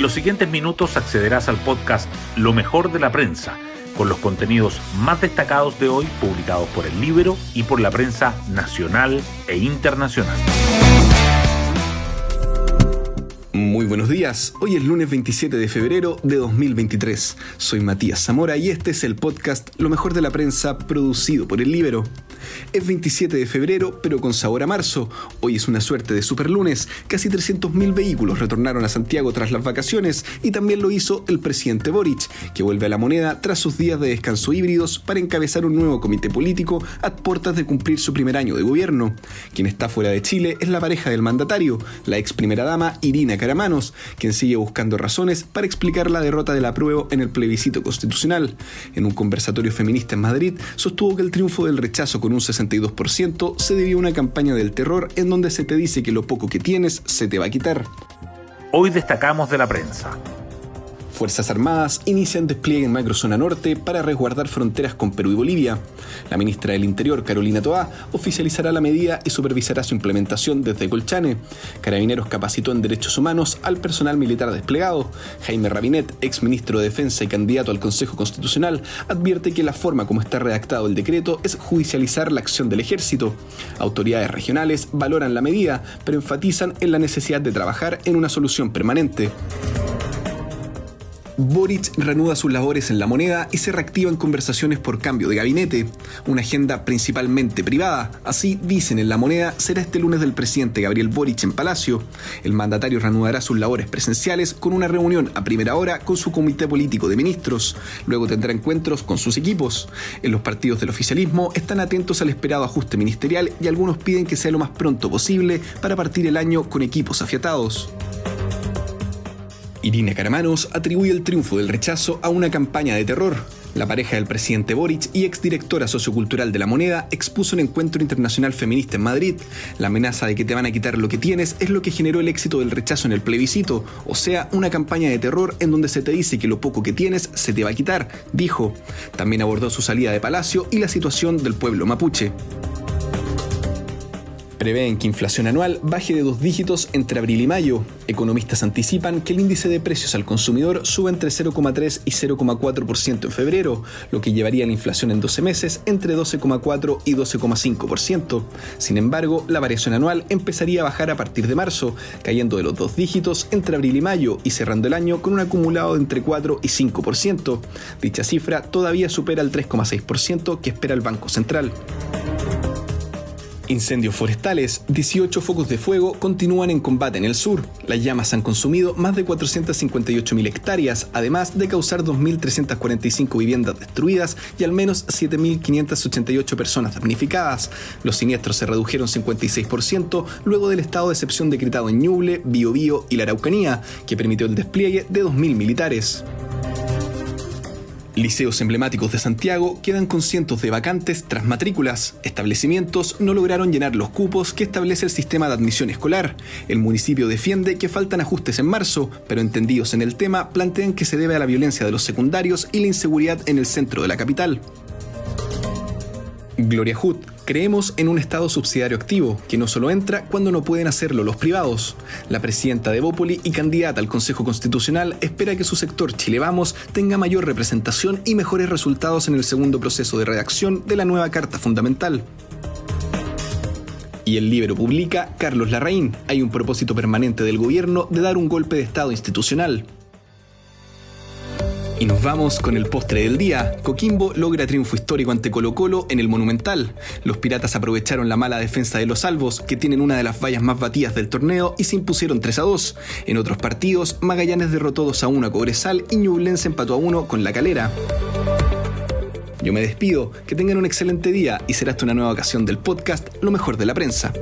En los siguientes minutos accederás al podcast Lo mejor de la prensa, con los contenidos más destacados de hoy publicados por el libro y por la prensa nacional e internacional. Muy buenos días, hoy es lunes 27 de febrero de 2023. Soy Matías Zamora y este es el podcast Lo mejor de la prensa producido por el Libero. Es 27 de febrero, pero con sabor a marzo. Hoy es una suerte de superlunes. Casi 300.000 vehículos retornaron a Santiago tras las vacaciones y también lo hizo el presidente Boric, que vuelve a la moneda tras sus días de descanso híbridos para encabezar un nuevo comité político a puertas de cumplir su primer año de gobierno. Quien está fuera de Chile es la pareja del mandatario, la ex primera dama Irina Caramanos, quien sigue buscando razones para explicar la derrota de la prueba en el plebiscito constitucional. En un conversatorio feminista en Madrid, sostuvo que el triunfo del rechazo con un 62% se debió a una campaña del terror en donde se te dice que lo poco que tienes se te va a quitar. Hoy destacamos de la prensa. Fuerzas Armadas inician despliegue en Macrozona Norte para resguardar fronteras con Perú y Bolivia. La ministra del Interior, Carolina Toá, oficializará la medida y supervisará su implementación desde Colchane. Carabineros capacitó en derechos humanos al personal militar desplegado. Jaime Rabinet, ex ministro de Defensa y candidato al Consejo Constitucional, advierte que la forma como está redactado el decreto es judicializar la acción del ejército. Autoridades regionales valoran la medida, pero enfatizan en la necesidad de trabajar en una solución permanente. Boric reanuda sus labores en la moneda y se reactivan conversaciones por cambio de gabinete, una agenda principalmente privada. Así dicen en la moneda, será este lunes del presidente Gabriel Boric en Palacio. El mandatario reanudará sus labores presenciales con una reunión a primera hora con su comité político de ministros. Luego tendrá encuentros con sus equipos. En los partidos del oficialismo están atentos al esperado ajuste ministerial y algunos piden que sea lo más pronto posible para partir el año con equipos afiatados. Irina Caramanos atribuye el triunfo del rechazo a una campaña de terror. La pareja del presidente Boric y exdirectora sociocultural de la moneda expuso un encuentro internacional feminista en Madrid. La amenaza de que te van a quitar lo que tienes es lo que generó el éxito del rechazo en el plebiscito, o sea, una campaña de terror en donde se te dice que lo poco que tienes se te va a quitar, dijo. También abordó su salida de Palacio y la situación del pueblo mapuche. Prevén que inflación anual baje de dos dígitos entre abril y mayo. Economistas anticipan que el índice de precios al consumidor sube entre 0,3 y 0,4% en febrero, lo que llevaría la inflación en 12 meses entre 12,4 y 12,5%. Sin embargo, la variación anual empezaría a bajar a partir de marzo, cayendo de los dos dígitos entre abril y mayo y cerrando el año con un acumulado de entre 4 y 5%. Dicha cifra todavía supera el 3,6% que espera el Banco Central. Incendios forestales, 18 focos de fuego continúan en combate en el sur. Las llamas han consumido más de 458.000 hectáreas, además de causar 2.345 viviendas destruidas y al menos 7.588 personas damnificadas. Los siniestros se redujeron 56% luego del estado de excepción decretado en Ñuble, Biobío y la Araucanía, que permitió el despliegue de 2.000 militares. Liceos emblemáticos de Santiago quedan con cientos de vacantes tras matrículas. Establecimientos no lograron llenar los cupos que establece el sistema de admisión escolar. El municipio defiende que faltan ajustes en marzo, pero entendidos en el tema plantean que se debe a la violencia de los secundarios y la inseguridad en el centro de la capital. Gloria Hood, Creemos en un Estado subsidiario activo, que no solo entra cuando no pueden hacerlo los privados. La presidenta de Bópoli y candidata al Consejo Constitucional espera que su sector Chile Vamos tenga mayor representación y mejores resultados en el segundo proceso de redacción de la nueva Carta Fundamental. Y el libro publica Carlos Larraín. Hay un propósito permanente del gobierno de dar un golpe de Estado institucional. Y nos vamos con el postre del día. Coquimbo logra triunfo histórico ante Colo Colo en el Monumental. Los piratas aprovecharon la mala defensa de los salvos, que tienen una de las vallas más batidas del torneo, y se impusieron 3 a 2. En otros partidos, Magallanes derrotó 2 a 1 a Cobresal y Ñublense empató a 1 con La Calera. Yo me despido, que tengan un excelente día y será hasta una nueva ocasión del podcast Lo mejor de la prensa.